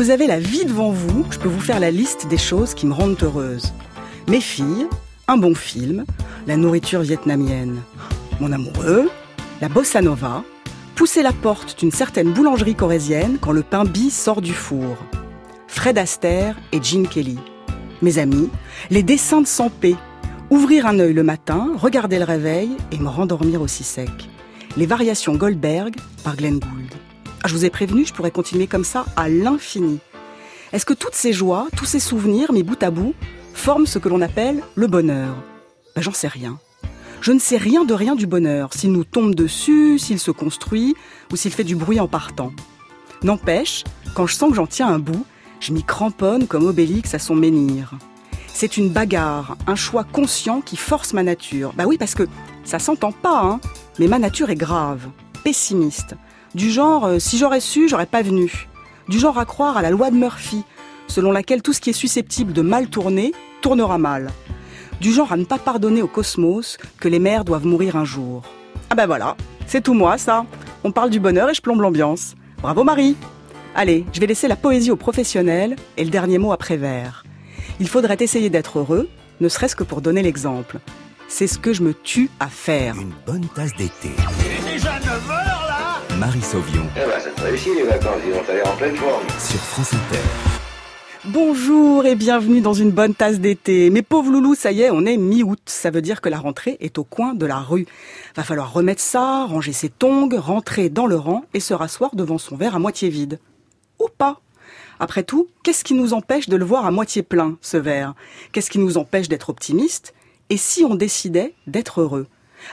vous avez la vie devant vous, je peux vous faire la liste des choses qui me rendent heureuse. Mes filles, un bon film, la nourriture vietnamienne, mon amoureux, la bossa nova, pousser la porte d'une certaine boulangerie corésienne quand le pain bis sort du four. Fred Astaire et Gene Kelly. Mes amis, les dessins de Sampé. Ouvrir un œil le matin, regarder le réveil et me rendormir aussi sec. Les variations Goldberg par Glenn Gould. Ah, je vous ai prévenu, je pourrais continuer comme ça à l'infini. Est-ce que toutes ces joies, tous ces souvenirs, mis bout à bout, forment ce que l'on appelle le bonheur? Ben, J'en sais rien. Je ne sais rien de rien du bonheur, s'il nous tombe dessus, s'il se construit ou s'il fait du bruit en partant. N'empêche, quand je sens que j'en tiens un bout, je m'y cramponne comme Obélix à son menhir. C'est une bagarre, un choix conscient qui force ma nature. Bah oui, parce que ça s'entend pas, hein, mais ma nature est grave, pessimiste. Du genre, euh, si j'aurais su, j'aurais pas venu. Du genre à croire à la loi de Murphy, selon laquelle tout ce qui est susceptible de mal tourner, tournera mal. Du genre à ne pas pardonner au cosmos que les mères doivent mourir un jour. Ah ben voilà, c'est tout moi ça. On parle du bonheur et je plombe l'ambiance. Bravo Marie Allez, je vais laisser la poésie aux professionnels et le dernier mot après vers. Il faudrait essayer d'être heureux, ne serait-ce que pour donner l'exemple. C'est ce que je me tue à faire. Une bonne tasse d'été. Il est déjà 9h là Marie Sauvion. Eh ben, ça te réussit les vacances, ils vont aller en pleine forme. Sur France Inter. Bonjour et bienvenue dans une bonne tasse d'été. Mes pauvres loulous, ça y est, on est mi-août. Ça veut dire que la rentrée est au coin de la rue. Va falloir remettre ça, ranger ses tongs, rentrer dans le rang et se rasseoir devant son verre à moitié vide. Ou pas. Après tout, qu'est-ce qui nous empêche de le voir à moitié plein, ce verre? Qu'est-ce qui nous empêche d'être optimiste Et si on décidait d'être heureux?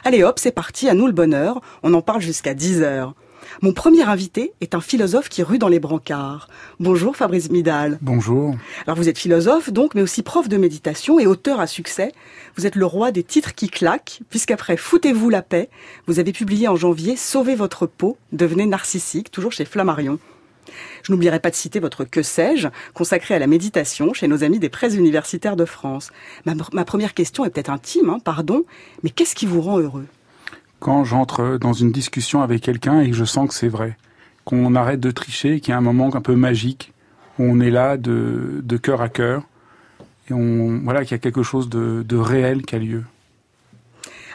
Allez hop, c'est parti, à nous le bonheur. On en parle jusqu'à 10 heures. Mon premier invité est un philosophe qui rue dans les brancards. Bonjour Fabrice Midal. Bonjour. Alors vous êtes philosophe donc, mais aussi prof de méditation et auteur à succès. Vous êtes le roi des titres qui claquent, puisqu'après Foutez-vous la paix, vous avez publié en janvier Sauvez votre peau, devenez narcissique, toujours chez Flammarion. Je n'oublierai pas de citer votre Que sais-je, consacré à la méditation chez nos amis des presses universitaires de France. Ma, ma première question est peut-être intime, hein, pardon, mais qu'est-ce qui vous rend heureux? Quand j'entre dans une discussion avec quelqu'un et que je sens que c'est vrai, qu'on arrête de tricher, qu'il y a un moment un peu magique, où on est là de, de cœur à cœur, et on, voilà, qu'il y a quelque chose de, de réel qui a lieu.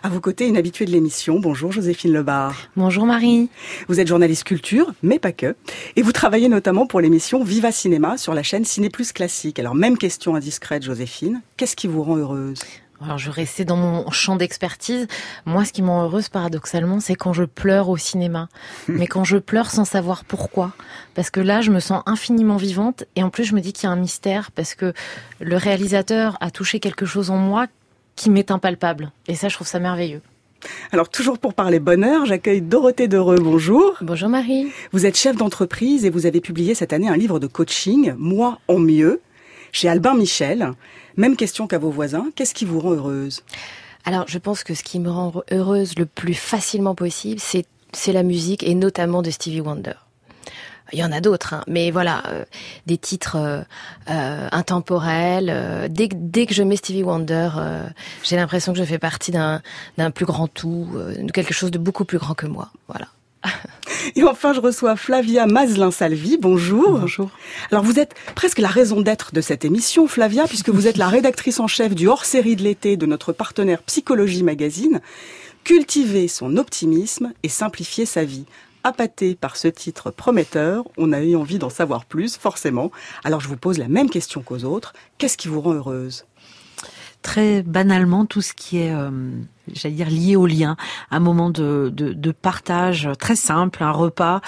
À vos côtés, une habituée de l'émission. Bonjour Joséphine Lebar. Bonjour Marie. Vous êtes journaliste culture, mais pas que. Et vous travaillez notamment pour l'émission Viva Cinéma sur la chaîne Ciné Plus Classique. Alors même question indiscrète Joséphine, qu'est-ce qui vous rend heureuse? Alors je vais rester dans mon champ d'expertise. Moi, ce qui m'en heureuse paradoxalement, c'est quand je pleure au cinéma. Mais quand je pleure sans savoir pourquoi. Parce que là, je me sens infiniment vivante et en plus, je me dis qu'il y a un mystère parce que le réalisateur a touché quelque chose en moi qui m'est impalpable. Et ça, je trouve ça merveilleux. Alors toujours pour parler bonheur, j'accueille Dorothée Dereux. Bonjour. Bonjour Marie. Vous êtes chef d'entreprise et vous avez publié cette année un livre de coaching, Moi en mieux, chez Albin Michel. Même question qu'à vos voisins. Qu'est-ce qui vous rend heureuse? Alors, je pense que ce qui me rend heureuse le plus facilement possible, c'est c'est la musique et notamment de Stevie Wonder. Il y en a d'autres, hein, mais voilà, euh, des titres euh, euh, intemporels. dès, dès que je mets Stevie Wonder, j'ai l'impression que je fais partie d'un d'un plus grand tout, de quelque chose de beaucoup plus grand que moi. Voilà. Et enfin, je reçois Flavia Mazelin-Salvi. Bonjour. Bonjour. Alors, vous êtes presque la raison d'être de cette émission, Flavia, puisque vous êtes la rédactrice en chef du hors-série de l'été de notre partenaire Psychologie Magazine. Cultiver son optimisme et simplifier sa vie. Appâté par ce titre prometteur, on a eu envie d'en savoir plus, forcément. Alors, je vous pose la même question qu'aux autres. Qu'est-ce qui vous rend heureuse? Très banalement tout ce qui est, euh, j'allais dire, lié au lien. Un moment de, de, partage très simple, un repas,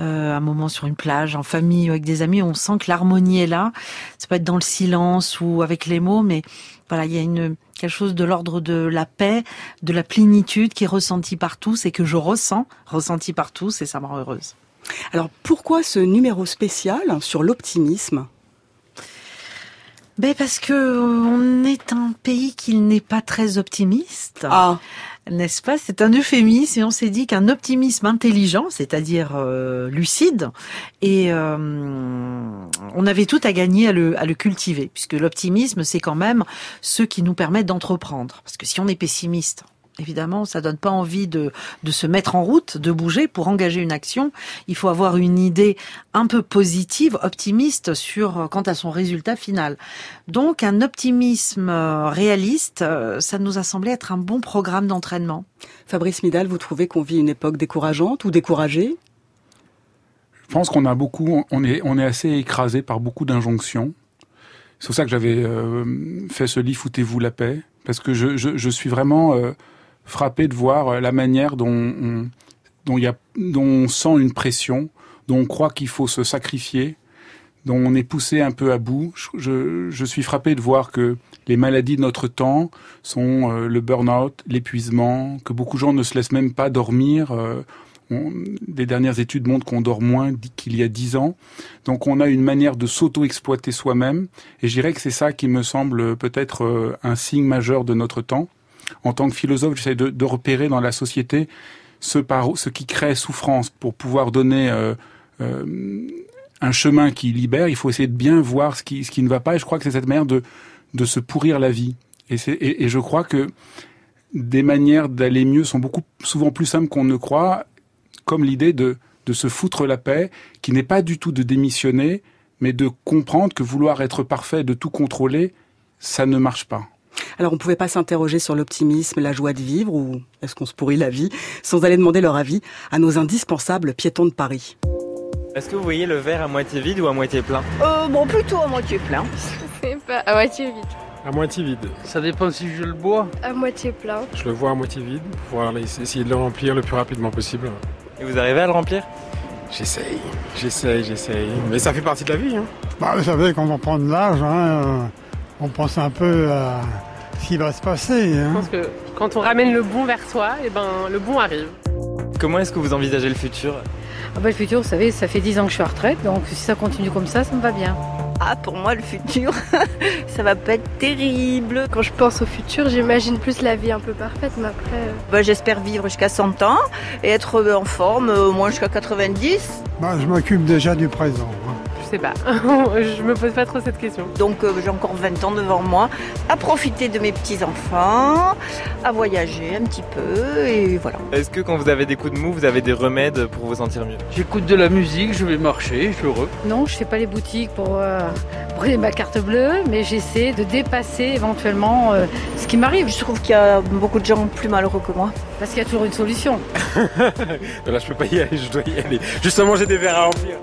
euh, un moment sur une plage, en famille ou avec des amis. On sent que l'harmonie est là. Ça peut être dans le silence ou avec les mots, mais voilà, il y a une quelque chose de l'ordre de la paix, de la plénitude qui est ressentie par tous et que je ressens, ressenti par tous, et ça me rend heureuse. Alors, pourquoi ce numéro spécial sur l'optimisme? Ben parce que euh, on est un pays qui n'est pas très optimiste. Ah, N'est-ce pas? C'est un euphémisme et on s'est dit qu'un optimisme intelligent, c'est-à-dire euh, lucide, et euh, on avait tout à gagner à le, à le cultiver, puisque l'optimisme, c'est quand même ce qui nous permet d'entreprendre. Parce que si on est pessimiste, évidemment, ça donne pas envie de, de se mettre en route, de bouger pour engager une action. Il faut avoir une idée un peu positive, optimiste sur quant à son résultat final. Donc, un optimisme euh, réaliste, euh, ça nous a semblé être un bon programme d'entraînement. Fabrice Midal, vous trouvez qu'on vit une époque décourageante ou découragée? Je pense qu'on a beaucoup, on est, on est assez écrasé par beaucoup d'injonctions. C'est pour ça que j'avais euh, fait ce livre Foutez-vous la paix, parce que je, je, je suis vraiment euh, frappé de voir euh, la manière dont on, dont, on sent une pression, dont on croit qu'il faut se sacrifier, dont on est poussé un peu à bout. Je, je, suis frappé de voir que les maladies de notre temps sont euh, le burn-out, l'épuisement, que beaucoup de gens ne se laissent même pas dormir. Euh, des dernières études montrent qu'on dort moins qu'il y a dix ans. Donc on a une manière de s'auto-exploiter soi-même. Et je dirais que c'est ça qui me semble peut-être euh, un signe majeur de notre temps. En tant que philosophe, j'essaie de, repérer dans la société ce, qui crée souffrance pour pouvoir donner euh, euh, un chemin qui libère. Il faut essayer de bien voir ce qui, ne va pas. Et je crois que c'est cette manière de, se pourrir la vie. Et je crois que des manières d'aller mieux sont beaucoup souvent plus simples qu'on ne croit, comme l'idée de, de se foutre la paix, qui n'est pas du tout de démissionner, mais de comprendre que vouloir être parfait, de tout contrôler, ça ne marche pas. Alors on ne pouvait pas s'interroger sur l'optimisme, la joie de vivre, ou est-ce qu'on se pourrit la vie, sans aller demander leur avis à nos indispensables piétons de Paris. Est-ce que vous voyez le verre à moitié vide ou à moitié plein? Euh, bon, plutôt à moitié plein. Je sais pas, à moitié vide. À moitié vide. Ça dépend si je le bois. À moitié plein. Je le vois à moitié vide pour pouvoir essayer de le remplir le plus rapidement possible. Et vous arrivez à le remplir? J'essaye, j'essaye, j'essaye. Mais ça fait partie de la vie. Hein. Bah, vous savez, quand on prend de l'âge, hein, on pense un peu à ce qui va se passer. Hein. Je pense que quand on ramène le bon vers soi, et ben, le bon arrive. Comment est-ce que vous envisagez le futur? Ah bah, Le futur, vous savez, ça fait 10 ans que je suis en retraite, donc si ça continue comme ça, ça me va bien. Ah, pour moi, le futur, ça va pas être terrible. Quand je pense au futur, j'imagine plus la vie un peu parfaite, mais après... Euh... Bah, J'espère vivre jusqu'à 100 ans et être en forme au moins jusqu'à 90. Bah, je m'occupe déjà du présent. Hein. Je sais pas, je me pose pas trop cette question. Donc euh, j'ai encore 20 ans devant moi, à profiter de mes petits-enfants, à voyager un petit peu, et voilà. Est-ce que quand vous avez des coups de mou, vous avez des remèdes pour vous sentir mieux? J'écoute de la musique, je vais marcher, je suis heureux. Non, je fais pas les boutiques pour... Euh prenez ma carte bleue, mais j'essaie de dépasser éventuellement euh, ce qui m'arrive. Je trouve qu'il y a beaucoup de gens plus malheureux que moi. Parce qu'il y a toujours une solution. Là, je peux pas y aller, je dois y aller. Justement, j'ai des verres à remplir.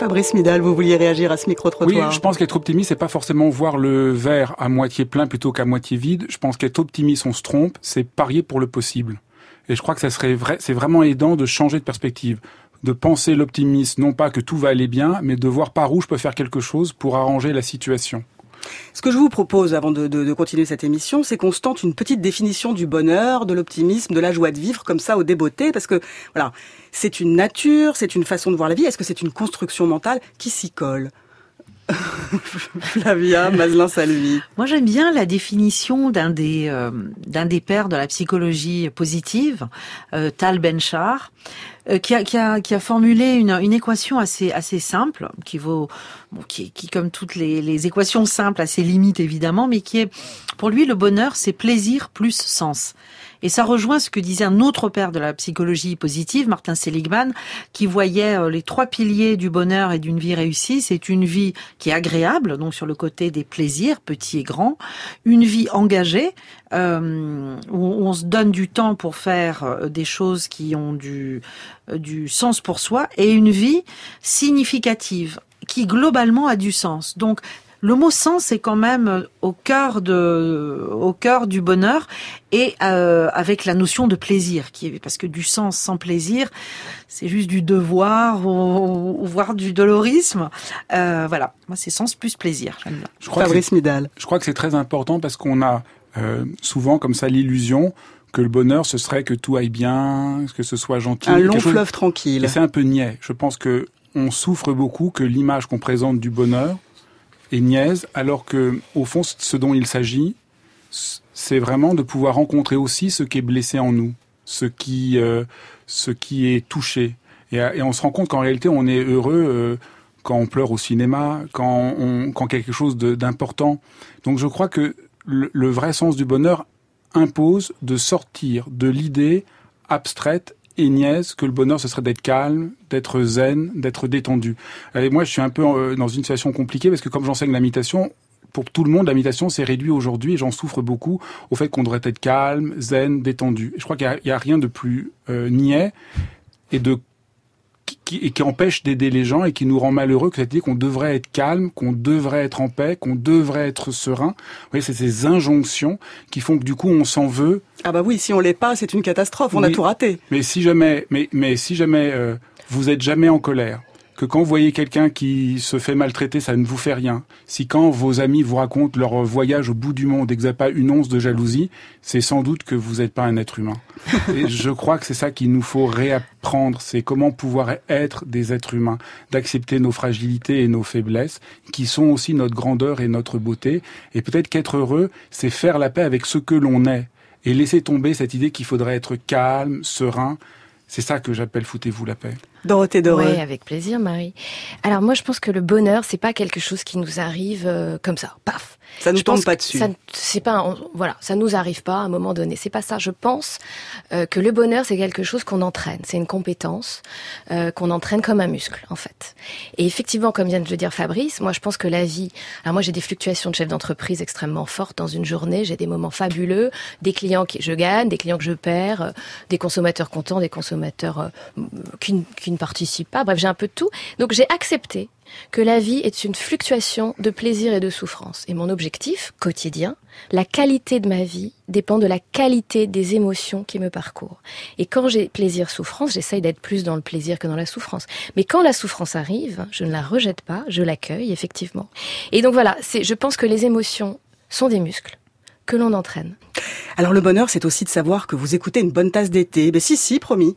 Fabrice Midal, vous vouliez réagir à ce micro-trottoir Oui, je pense qu'être optimiste, c'est pas forcément voir le verre à moitié plein plutôt qu'à moitié vide. Je pense qu'être optimiste, on se trompe, c'est parier pour le possible. Et je crois que ça serait vrai, c'est vraiment aidant de changer de perspective de penser l'optimisme, non pas que tout va aller bien, mais de voir par où je peux faire quelque chose pour arranger la situation. Ce que je vous propose avant de, continuer cette émission, c'est qu'on se tente une petite définition du bonheur, de l'optimisme, de la joie de vivre comme ça au débeauté, parce que voilà, c'est une nature, c'est une façon de voir la vie. Est-ce que c'est une construction mentale qui s'y colle? Flavia Maslin Salvi. Moi, j'aime bien la définition d'un des euh, d'un des pères de la psychologie positive, euh, Tal Benchar, euh, qui, a, qui, a, qui a formulé une, une équation assez assez simple, qui vaut bon, qui, qui comme toutes les, les équations simples, a ses limites évidemment, mais qui est pour lui le bonheur, c'est plaisir plus sens. Et ça rejoint ce que disait un autre père de la psychologie positive, Martin Seligman, qui voyait euh, les trois piliers du bonheur et d'une vie réussie. C'est une vie qui est agréable, donc sur le côté des plaisirs, petits et grands, une vie engagée, euh, où on se donne du temps pour faire euh, des choses qui ont du, du sens pour soi, et une vie significative, qui globalement a du sens. Donc, le mot sens est quand même au cœur de, au cœur du bonheur et euh, avec la notion de plaisir, qui est parce que du sens sans plaisir, c'est juste du devoir ou, ou voire du dolorisme. Euh, voilà, moi c'est sens plus plaisir. Je crois Fabrice Midal. Je crois que c'est très important parce qu'on a euh, souvent comme ça l'illusion que le bonheur ce serait que tout aille bien, que ce soit gentil. Un long fleuve chose... tranquille. Et c'est un peu niais. Je pense que on souffre beaucoup que l'image qu'on présente du bonheur et niaise, alors que au fond, ce dont il s'agit, c'est vraiment de pouvoir rencontrer aussi ce qui est blessé en nous, ce qui, euh, ce qui est touché. Et, et on se rend compte qu'en réalité, on est heureux euh, quand on pleure au cinéma, quand, on, quand quelque chose d'important. Donc je crois que le vrai sens du bonheur impose de sortir de l'idée abstraite niaise que le bonheur ce serait d'être calme, d'être zen, d'être détendu. Et moi je suis un peu euh, dans une situation compliquée parce que comme j'enseigne la pour tout le monde, la s'est réduite aujourd'hui, et j'en souffre beaucoup, au fait qu'on devrait être calme, zen, détendu. Je crois qu'il n'y a, a, rien de plus euh, niais et de qui, et qui empêche d'aider les gens et qui nous rend malheureux idée qu'on devrait être calme, qu'on devrait être en paix, qu'on devrait être serein. Vous voyez, c'est ces injonctions qui font que du coup on s'en veut. Ah bah oui, si on l'est pas, c'est une catastrophe, on oui, a tout raté. Mais si jamais, mais, mais si jamais euh, vous êtes jamais en colère, que quand vous voyez quelqu'un qui se fait maltraiter, ça ne vous fait rien. Si quand vos amis vous racontent leur voyage au bout du monde et que vous n'avez pas une once de jalousie, c'est sans doute que vous n'êtes pas un être humain. et je crois que c'est ça qu'il nous faut réapprendre, c'est comment pouvoir être des êtres humains, d'accepter nos fragilités et nos faiblesses, qui sont aussi notre grandeur et notre beauté. Et peut-être qu'être heureux, c'est faire la paix avec ce que l'on est et laisser tomber cette idée qu'il faudrait être calme, serein. C'est ça que j'appelle foutez-vous la paix. Dorothée Doré. Oui, avec plaisir, Marie. Alors moi, je pense que le bonheur, c'est pas quelque chose qui nous arrive euh, comme ça, paf. Ça nous tombe pas dessus. C'est pas, voilà, ça nous arrive pas à un moment donné. C'est pas ça. Je pense euh, que le bonheur, c'est quelque chose qu'on entraîne. C'est une compétence euh, qu'on entraîne comme un muscle, en fait. Et effectivement, comme vient de le dire Fabrice, moi, je pense que la vie. Alors moi, j'ai des fluctuations de chef d'entreprise extrêmement fortes dans une journée. J'ai des moments fabuleux, des clients que je gagne, des clients que je perds, des consommateurs contents, des consommateurs qui, qui ne participent pas. Bref, j'ai un peu de tout. Donc j'ai accepté que la vie est une fluctuation de plaisir et de souffrance. Et mon objectif quotidien, la qualité de ma vie dépend de la qualité des émotions qui me parcourent. Et quand j'ai plaisir-souffrance, j'essaye d'être plus dans le plaisir que dans la souffrance. Mais quand la souffrance arrive, je ne la rejette pas, je l'accueille effectivement. Et donc voilà, c'est, je pense que les émotions sont des muscles que l'on entraîne. Alors le bonheur, c'est aussi de savoir que vous écoutez une bonne tasse d'été. Ben si, si, promis.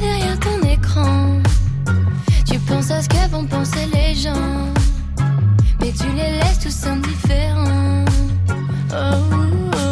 Derrière ton écran. Tu penses à ce que vont penser les gens. Mais tu les laisses tous indifférents. Oh, oh.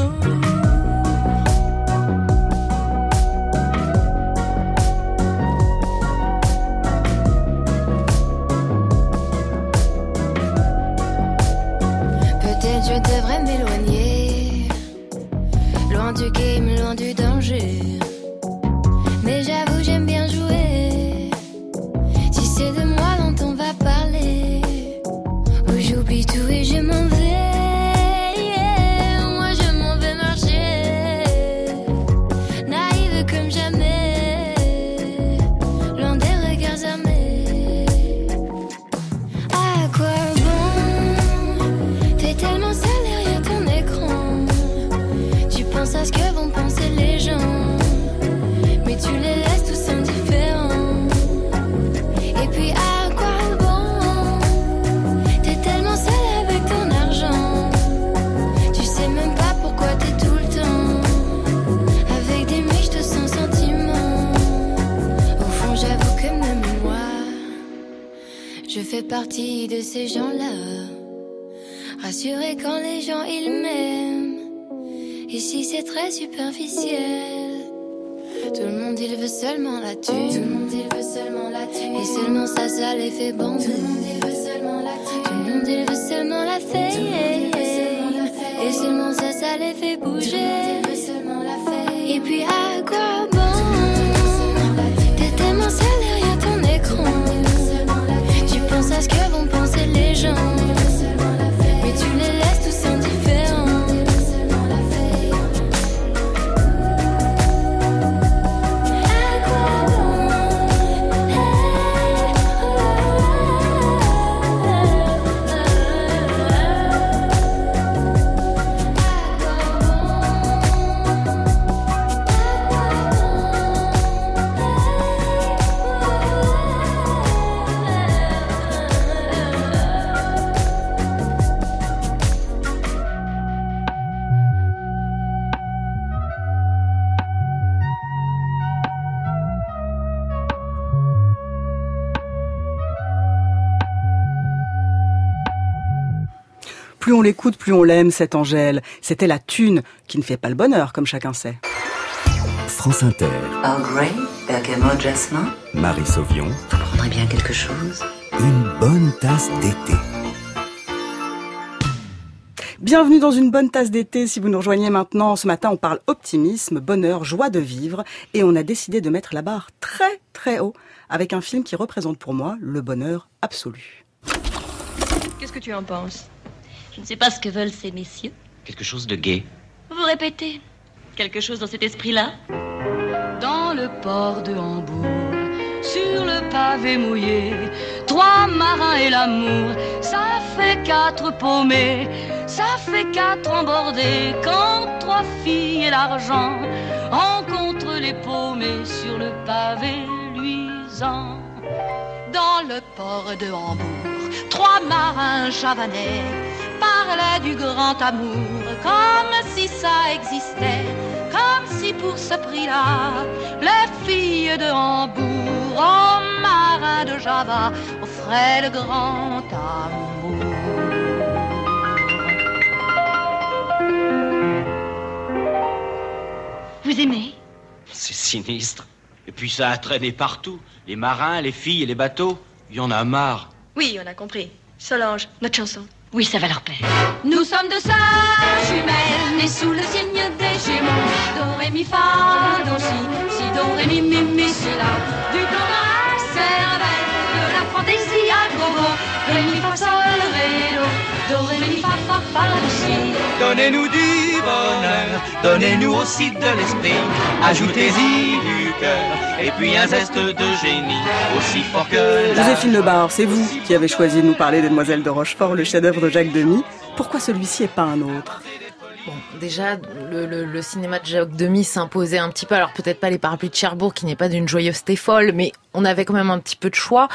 Fais partie de ces gens-là. Rassurés quand les gens ils m'aiment. Ici c'est très superficiel. Tout le monde il veut seulement la thune. Tout le monde il veut seulement la thune. Et seulement ça, ça les fait bander. Tout le monde il veut seulement la thune. Tout le monde il veut seulement la fête. Et seulement ça, ça les fait bouger. Et puis à quoi ce que vont penser les gens. Plus on l'écoute, plus on l'aime, cette Angèle. C'était la thune qui ne fait pas le bonheur, comme chacun sait. France Inter. Earl Grey, bergamot, jasmin. Marie Sauvion. Vous prendrez bien quelque chose? Une bonne tasse d'été. Bienvenue dans une bonne tasse d'été. Si vous nous rejoignez maintenant, ce matin, on parle optimisme, bonheur, joie de vivre. Et on a décidé de mettre la barre très très haut avec un film qui représente pour moi le bonheur absolu. Qu'est-ce que tu en penses? Je ne sais pas ce que veulent ces messieurs. Quelque chose de gai. Vous répétez Quelque chose dans cet esprit-là Dans le port de Hambourg, sur le pavé mouillé, trois marins et l'amour, ça fait quatre paumés, ça fait quatre embordés, quand trois filles et l'argent rencontrent les paumés sur le pavé luisant. Dans le port de Hambourg, trois marins javanais parlaient du grand amour comme si ça existait, comme si pour ce prix-là, les filles de Hambourg aux marins de Java offraient le grand amour. Vous aimez? C'est sinistre. Et puis ça a traîné partout. Les marins, les filles et les bateaux. Il y en a marre. Oui, on a compris. Solange, notre chanson. Oui, ça va leur plaire. Nous sommes deux sœurs jumelles, nées sous le signe des Gémeaux. Do, ré, fa, do, si, si, do, ré, mi, mi, mi, si, la. Du plan d'un cervelle, de la fantaisie à gogo. Ré, mi, fa, sol, ré, do. Donnez-nous du bonheur, donnez-nous aussi de l'esprit. Ajoutez-y du cœur, et puis un zeste de génie, aussi fort que la... Joséphine Lebar, c'est vous qui avez choisi de nous parler des Demoiselles de Rochefort, le chef-d'œuvre de Jacques Demy. Pourquoi celui-ci et pas un autre? Bon, déjà, le, le, le, cinéma de Jacques Demy s'imposait un petit peu. Alors peut-être pas les parapluies de Cherbourg, qui n'est pas d'une joyeuseté folle, mais on avait quand même un petit peu de choix.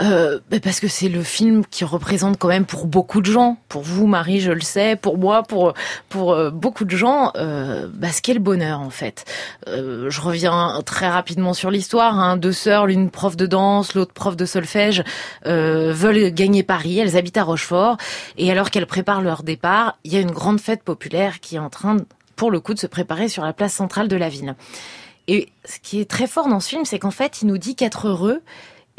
Euh, parce que c'est le film qui représente quand même pour beaucoup de gens, pour vous Marie, je le sais, pour moi, pour pour euh, beaucoup de gens, euh, bah, ce qu'est le bonheur en fait. Euh, je reviens très rapidement sur l'histoire. Hein. Deux sœurs, l'une prof de danse, l'autre prof de solfège, euh, veulent gagner Paris. Elles habitent à Rochefort et alors qu'elles préparent leur départ, il y a une grande fête populaire qui est en train, pour le coup, de se préparer sur la place centrale de la ville. Et ce qui est très fort dans ce film, c'est qu'en fait, il nous dit qu'être heureux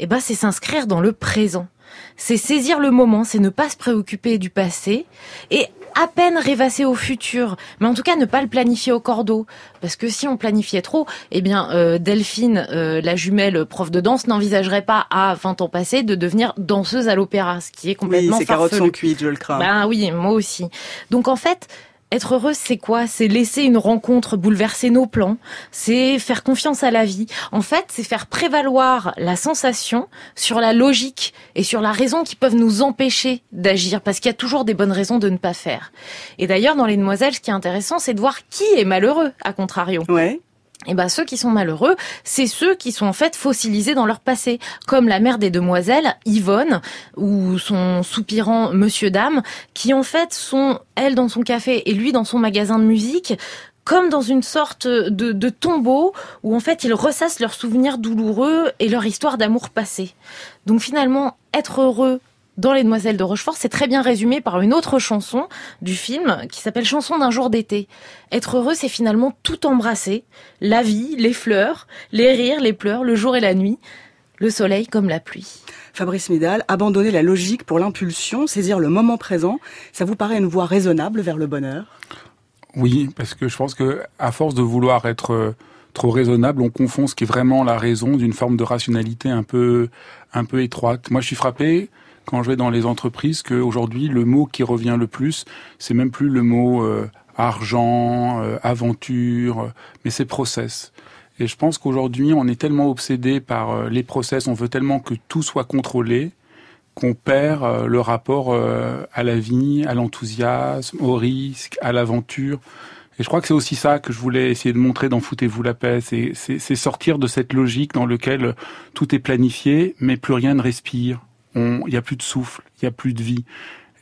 eh ben, c'est s'inscrire dans le présent. C'est saisir le moment, c'est ne pas se préoccuper du passé et à peine rêvasser au futur, mais en tout cas ne pas le planifier au cordeau, parce que si on planifiait trop, eh bien euh, Delphine, euh, la jumelle prof de danse, n'envisagerait pas à 20 ans passés de devenir danseuse à l'opéra, ce qui est complètement oui, ces carottes sont cuites, je le crains. Ben oui, moi aussi. Donc en fait, être heureuse, c'est quoi? C'est laisser une rencontre bouleverser nos plans, c'est faire confiance à la vie. En fait, c'est faire prévaloir la sensation sur la logique et sur la raison qui peuvent nous empêcher d'agir, parce qu'il y a toujours des bonnes raisons de ne pas faire. Et d'ailleurs, dans Les Demoiselles, ce qui est intéressant, c'est de voir qui est malheureux, à contrario. Ouais. Et ben ceux qui sont malheureux, c'est ceux qui sont en fait fossilisés dans leur passé, comme la mère des demoiselles, Yvonne, ou son soupirant Monsieur Dame, qui en fait sont elle dans son café et lui dans son magasin de musique, comme dans une sorte de, de tombeau où en fait ils ressassent leurs souvenirs douloureux et leur histoire d'amour passé. Donc finalement, être heureux dans Les Demoiselles de Rochefort, c'est très bien résumé par une autre chanson du film qui s'appelle Chanson d'un jour d'été. Être heureux, c'est finalement tout embrasser. La vie, les fleurs, les rires, les pleurs, le jour et la nuit, le soleil comme la pluie. Fabrice Midal, abandonner la logique pour l'impulsion, saisir le moment présent, ça vous paraît une voie raisonnable vers le bonheur? Oui, parce que je pense que à force de vouloir être trop raisonnable, on confond ce qui est vraiment la raison d'une forme de rationalité un peu un peu étroite. Moi, je suis frappé quand je vais dans les entreprises qu'aujourd'hui, le mot qui revient le plus, c'est même plus le mot euh, argent, euh, aventure, euh, mais c'est process. Et je pense qu'aujourd'hui, on est tellement obsédé par les process, on veut tellement que tout soit contrôlé, qu'on perd le rapport à la vie, à l'enthousiasme, au risque, à l'aventure. Et je crois que c'est aussi ça que je voulais essayer de montrer dans Foutez-vous la paix, c'est sortir de cette logique dans laquelle tout est planifié, mais plus rien ne respire il n'y a plus de souffle, il n'y a plus de vie.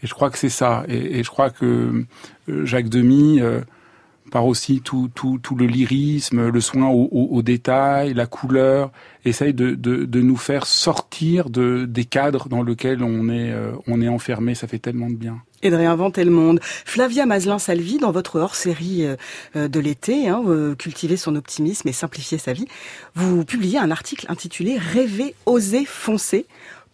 Et je crois que c'est ça. Et, je crois que Jacques Demy, euh, par aussi tout, le lyrisme, le soin au, au, détail, la couleur, essaye de, nous faire sortir de, des cadres dans lesquels on est, euh, enfermé. Ça fait tellement de bien. Et de réinventer le monde. Flavia Mazelin-Salvi, dans votre hors-série euh, de l'été, hein, euh, Cultiver son optimisme et simplifier sa vie, vous publiez un article intitulé Rêver, oser, foncer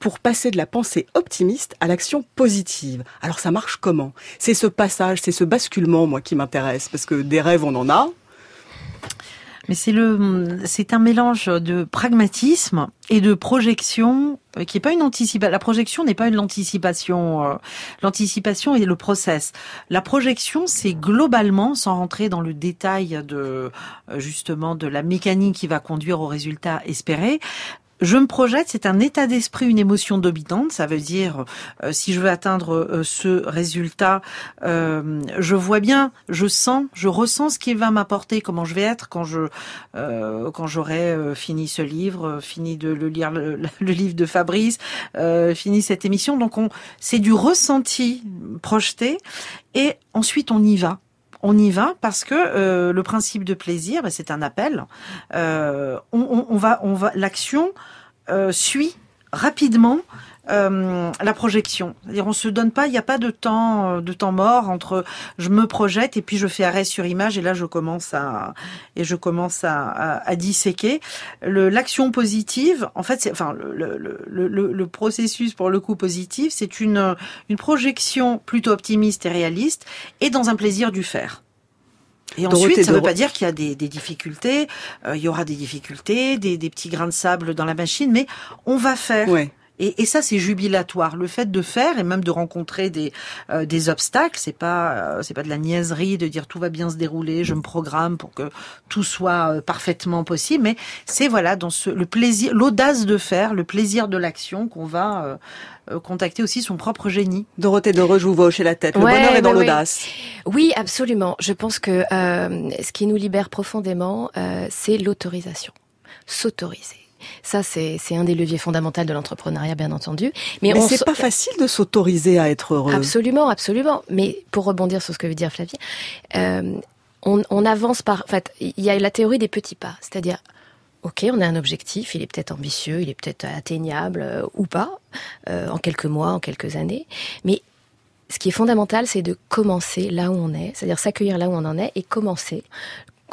pour passer de la pensée optimiste à l'action positive. Alors ça marche comment? C'est ce passage, c'est ce basculement, moi, qui m'intéresse, parce que des rêves, on en a, mais c'est le, c'est un mélange de pragmatisme et de projection euh, qui est pas une anticipation. La projection n'est pas une anticipation. Euh, l'anticipation est le process. La projection, c'est globalement, sans rentrer dans le détail de euh, justement de la mécanique qui va conduire au résultat espéré, je me projette, c'est un état d'esprit, une émotion dominante. Ça veut dire, euh, si je veux atteindre euh, ce résultat, euh, je vois bien, je sens, je ressens ce qu'il va m'apporter, comment je vais être quand je quand j'aurai fini ce livre, fini de le lire le, livre de Fabrice, fini cette émission. Donc on, c'est du ressenti projeté, et ensuite on y va on y va parce que le principe de plaisir, ben, c'est un appel. On, va, on va, l'action euh, suit rapidement euh, la projection. C'est-à-dire on se donne pas, il n'y a pas de temps de temps mort entre je me projette et puis je fais arrêt sur image et là je commence à et je commence à, à, à disséquer. L'action positive, en fait, c'est enfin le, le, le, le, processus pour le coup positif, c'est une une projection plutôt optimiste et réaliste et dans un plaisir du faire. Et ensuite, ça ne veut pas dire qu'il y a des, des difficultés. Euh, il y aura des difficultés, des, des, petits grains de sable dans la machine, mais on va faire. Ouais. Et, et, ça, c'est jubilatoire. Le fait de faire et même de rencontrer des, euh, des obstacles, c'est pas euh, c'est pas de la niaiserie de dire tout va bien se dérouler, je me programme pour que tout soit euh, parfaitement possible. Mais c'est voilà dans ce le plaisir, l'audace de faire, le plaisir de l'action qu'on va euh, contacter aussi son propre génie. Dorothée vous vois hocher la tête. Le Ouais, bonheur est dans bah oui. l'audace. Oui, absolument. Je pense que euh, ce qui nous libère profondément, euh, c'est l'autorisation. S'autoriser. Ça, c'est un des leviers fondamentaux de l'entrepreneuriat, bien entendu. Mais, on c'est pas facile de s'autoriser à être heureux. Absolument, absolument. Mais pour rebondir sur ce que veut dire Flavie, euh, on, on avance par. En fait, il y a la théorie des petits pas, c'est-à-dire. Ok, on a un objectif, il est peut-être ambitieux, il est peut-être atteignable euh, ou pas, euh, en quelques mois, en quelques années. Mais ce qui est fondamental, c'est de commencer là où on est, c'est-à-dire s'accueillir là où on en est et commencer.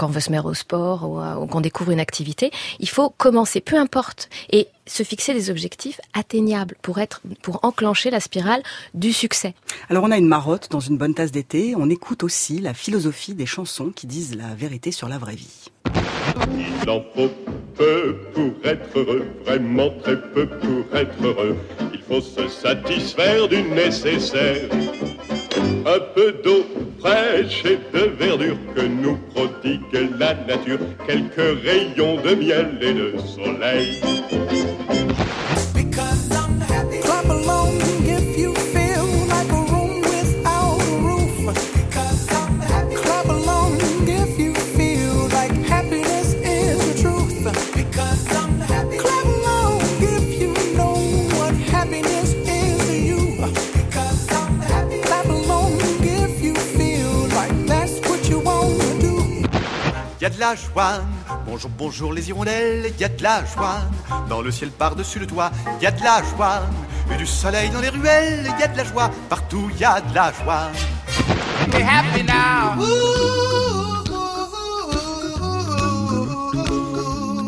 Quand on veut se mettre au sport ou, à- ou qu'on découvre une activité, il faut commencer, peu importe, et se fixer des objectifs atteignables pour être, pour enclencher la spirale du succès. Alors on a une marotte dans une bonne tasse d'été. On écoute aussi la philosophie des chansons qui disent la vérité sur la vraie vie. Il en faut peu pour être heureux, vraiment très peu pour être heureux. Il faut se satisfaire du nécessaire. Un peu d'eau fraîche et de verdure que nous prodigue la nature. Quelques rayons de miel et de soleil. La joie. Bonjour, bonjour les hirondelles, y a de la joie. Dans le ciel par-dessus le toit, y a de la joie. Et du soleil dans les ruelles, y a de la joie. Partout y a de la joie. Be happy now.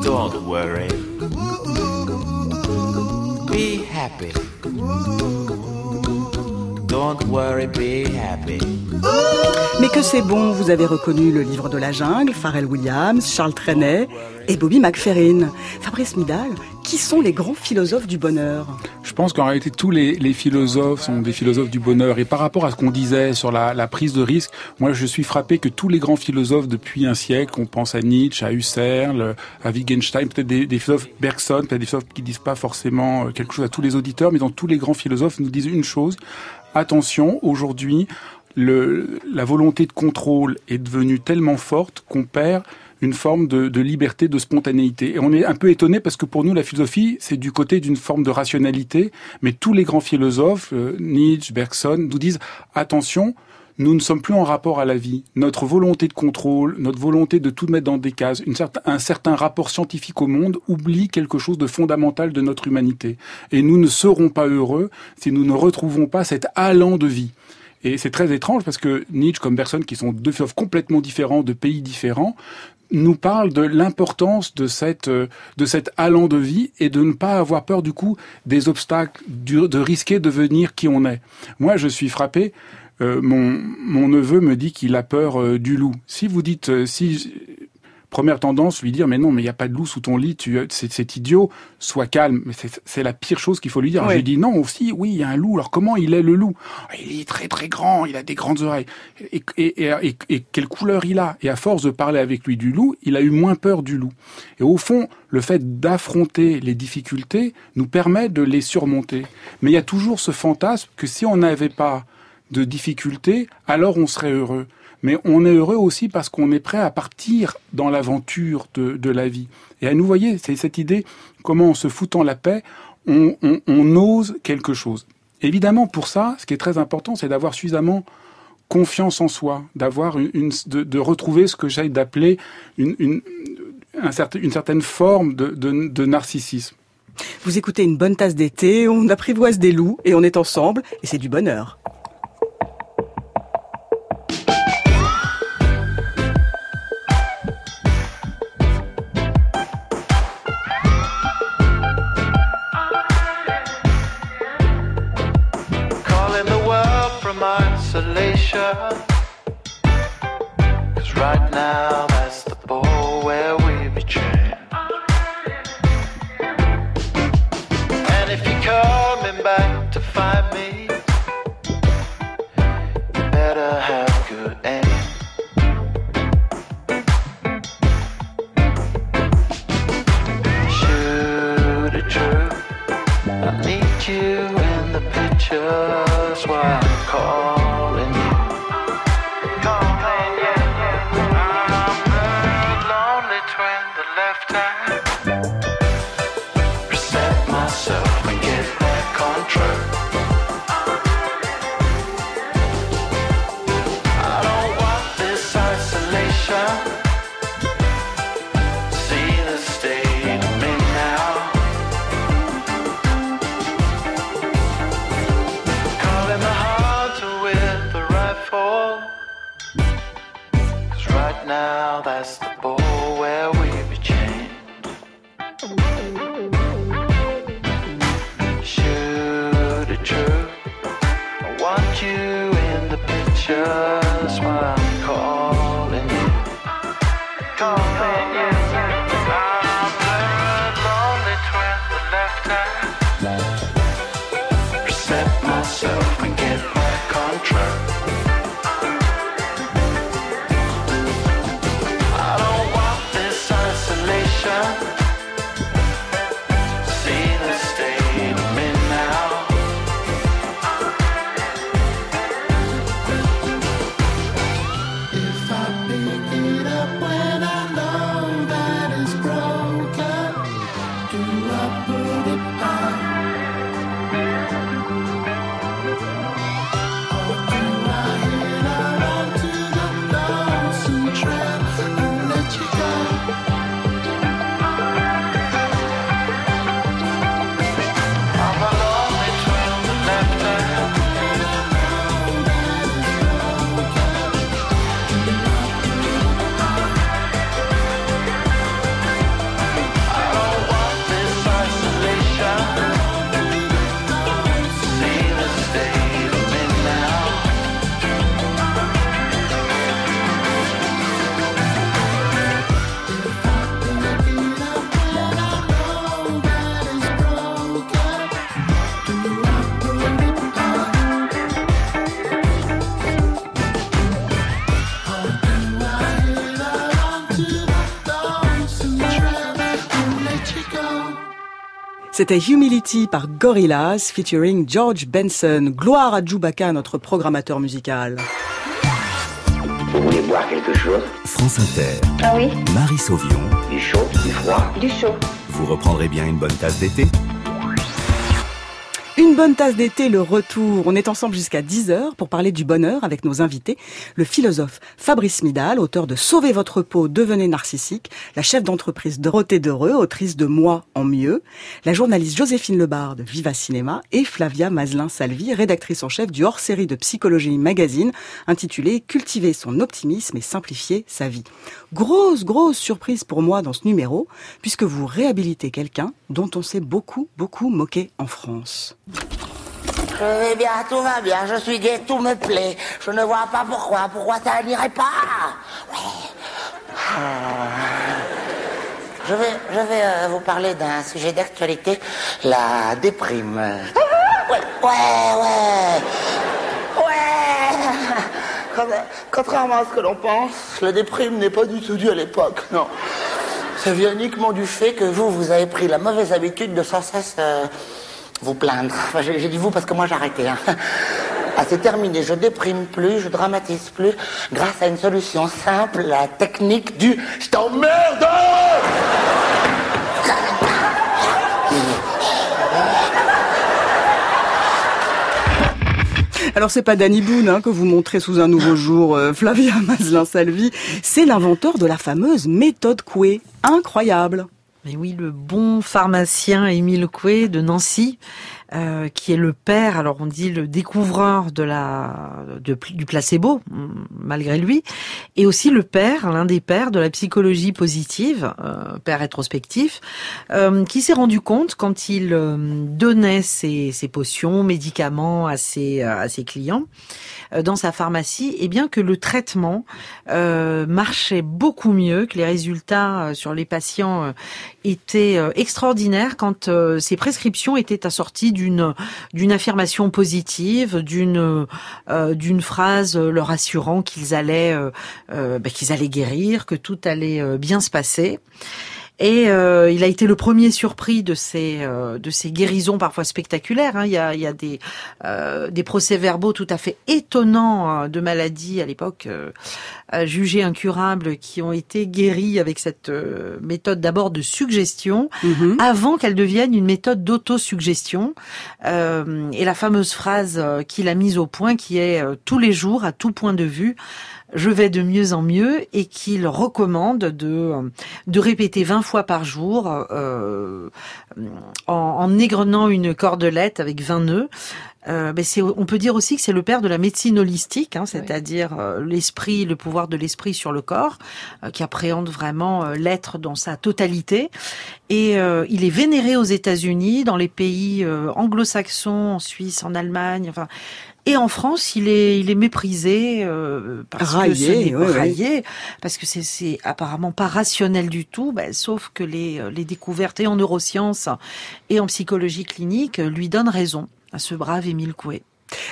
Don't worry. Be happy. Don't worry, be happy. Mais que c'est bon, vous avez reconnu le livre de la jungle, Pharrell Williams, Charles Trenet et Bobby McFerrin. Fabrice Midal, qui sont les grands philosophes du bonheur? Je pense qu'en réalité, tous les, les, philosophes sont des philosophes du bonheur. Et par rapport à ce qu'on disait sur la, la, prise de risque, moi, je suis frappé que tous les grands philosophes depuis un siècle, on pense à Nietzsche, à Husserl, à Wittgenstein, peut-être des, des, philosophes Bergson, peut-être des philosophes qui disent pas forcément quelque chose à tous les auditeurs, mais dans tous les grands philosophes nous disent une chose. Attention, aujourd'hui, le, la volonté de contrôle est devenue tellement forte qu'on perd une forme de, de, liberté, de spontanéité. Et on est un peu étonné parce que pour nous, la philosophie, c'est du côté d'une forme de rationalité, mais tous les grands philosophes, euh, Nietzsche, Bergson, nous disent attention, nous ne sommes plus en rapport à la vie. Notre volonté de contrôle, notre volonté de tout mettre dans des cases, un certain rapport scientifique au monde oublie quelque chose de fondamental de notre humanité. Et nous ne serons pas heureux si nous ne retrouvons pas cet allant de vie. Et c'est très étrange parce que Nietzsche, comme personnes qui sont deux philosophes complètement différents, de pays différents, nous parle de l'importance de cette euh, de cet allant de vie et de ne pas avoir peur du coup des obstacles, de risquer de devenir qui on est. Moi, je suis frappé. Euh, mon mon neveu me dit qu'il a peur euh, du loup. Si vous dites euh, si première tendance lui dire mais non mais il y a pas de loup sous ton lit tu c'est idiot sois calme. Mais c'est la pire chose qu'il faut lui dire. Oui. je lui dis non aussi oui il y a un loup. Alors comment il est le loup? Ah, il est très très grand il a des grandes oreilles. Et, et, et, et- et quelle couleur il a? Et à force de parler avec lui du loup il a eu moins peur du loup. Et au fond le fait d'affronter les difficultés nous permet de les surmonter. Mais il y a toujours ce fantasme que si on n'avait pas de difficultés, alors on serait heureux. Mais on est heureux aussi parce qu'on est prêt à partir dans l'aventure de, la vie. Et à nous, voyez, c'est cette idée, comment en se foutant la paix, on, ose quelque chose. Évidemment, pour ça, ce qui est très important, c'est d'avoir suffisamment confiance en soi, d'avoir une, de, retrouver ce que j'aille d'appeler une, une, une certaine forme de, de narcissisme. Vous écoutez une bonne tasse d'été, on apprivoise des loups et on est ensemble et c'est du bonheur. Isolation. Cause right now C'était Humility par Gorillaz featuring George Benson. Gloire à Chewbacca, notre programmateur musical. Vous voulez boire quelque chose? France Inter. Ah oui Marie Sauvion. Du chaud, du froid? Du chaud. Vous reprendrez bien une bonne tasse d'été? Bonne tasse d'été, le retour. On est ensemble jusqu'à 10h pour parler du bonheur avec nos invités. Le philosophe Fabrice Midal, auteur de Sauvez votre peau, devenez narcissique. La chef d'entreprise Dorothée Dereux, autrice de Moi en mieux. La journaliste Joséphine Lebarde, Viva Cinéma. Et Flavia Mazelin-Salvi, rédactrice en chef du hors-série de Psychologie Magazine, intitulé Cultiver son optimisme et simplifier sa vie. Grosse, grosse surprise pour moi dans ce numéro, puisque vous réhabilitez quelqu'un dont on s'est beaucoup, beaucoup moqué en France. Je vais bien, tout va bien, je suis gai, tout me plaît. Je ne vois pas pourquoi, pourquoi ça n'irait pas. Ouais. Je vais, je vais euh, vous parler d'un sujet d'actualité, la déprime. Ouais, ouais, ouais. Ouais. Con- Contrairement à ce que l'on pense, la déprime n'est pas du tout due à l'époque, non. Ça vient uniquement du fait que vous, vous avez pris la mauvaise habitude de sans cesse euh, vous plaindre. J'ai dit vous parce que moi j'ai arrêté. Hein. Ah, c'est terminé, je déprime plus, je dramatise plus, grâce à une solution simple, la technique du « je t'emmerde !» Alors c'est pas Danny Boone hein, que vous montrez sous un nouveau jour, euh, Flavia Mazelin-Salvi. C'est l'inventeur de la fameuse méthode Coué. Incroyable. Mais oui, le bon pharmacien Émile Coué de Nancy, euh, qui est le père, alors on dit le découvreur de la du placebo, malgré lui, et aussi le père, l'un des pères de la psychologie positive, euh, père rétrospectif, euh, qui s'est rendu compte quand il donnait ses, potions, médicaments à ses clients dans sa pharmacie, et bien que le traitement marchait beaucoup mieux, que les résultats sur les patients étaient extraordinaires quand ces prescriptions étaient assorties d'une affirmation positive, d'une euh, d'une phrase leur assurant qu'ils allaient euh, euh, ben, qu'ils allaient guérir, que tout allait bien se passer. Et euh, il a été le premier surpris de ces euh, de ces guérisons parfois spectaculaires. hein. Il y a il y a des euh, des procès-verbaux tout à fait étonnants euh, de maladies à l'époque euh, jugées incurables qui ont été guéries avec cette euh, méthode d'abord de suggestion avant qu'elle devienne une méthode d'autosuggestion. Euh, et la fameuse phrase qu'il a mise au point qui est tous les jours à tout point de vue je vais de mieux en mieux et qu'il recommande de, de répéter 20 fois par jour euh, en, en égrenant une cordelette avec 20 nœuds. Euh, ben c'est, on peut dire aussi que c'est le père de la médecine holistique, hein, c'est-à-dire euh, l'esprit, le pouvoir de l'esprit sur le corps, euh, qui appréhende vraiment euh, l'être dans sa totalité. Et euh, il est vénéré aux États-Unis, dans les pays anglo-saxons, en Suisse, en Allemagne, enfin. Et en France, il est, il est méprisé euh, parce que Raillé, ce n'est oui. raillé, parce que c'est, c'est apparemment pas rationnel du tout. ben, sauf que les, euh, les découvertes et en neurosciences et en psychologie clinique lui donnent raison à ce brave Émile Coué.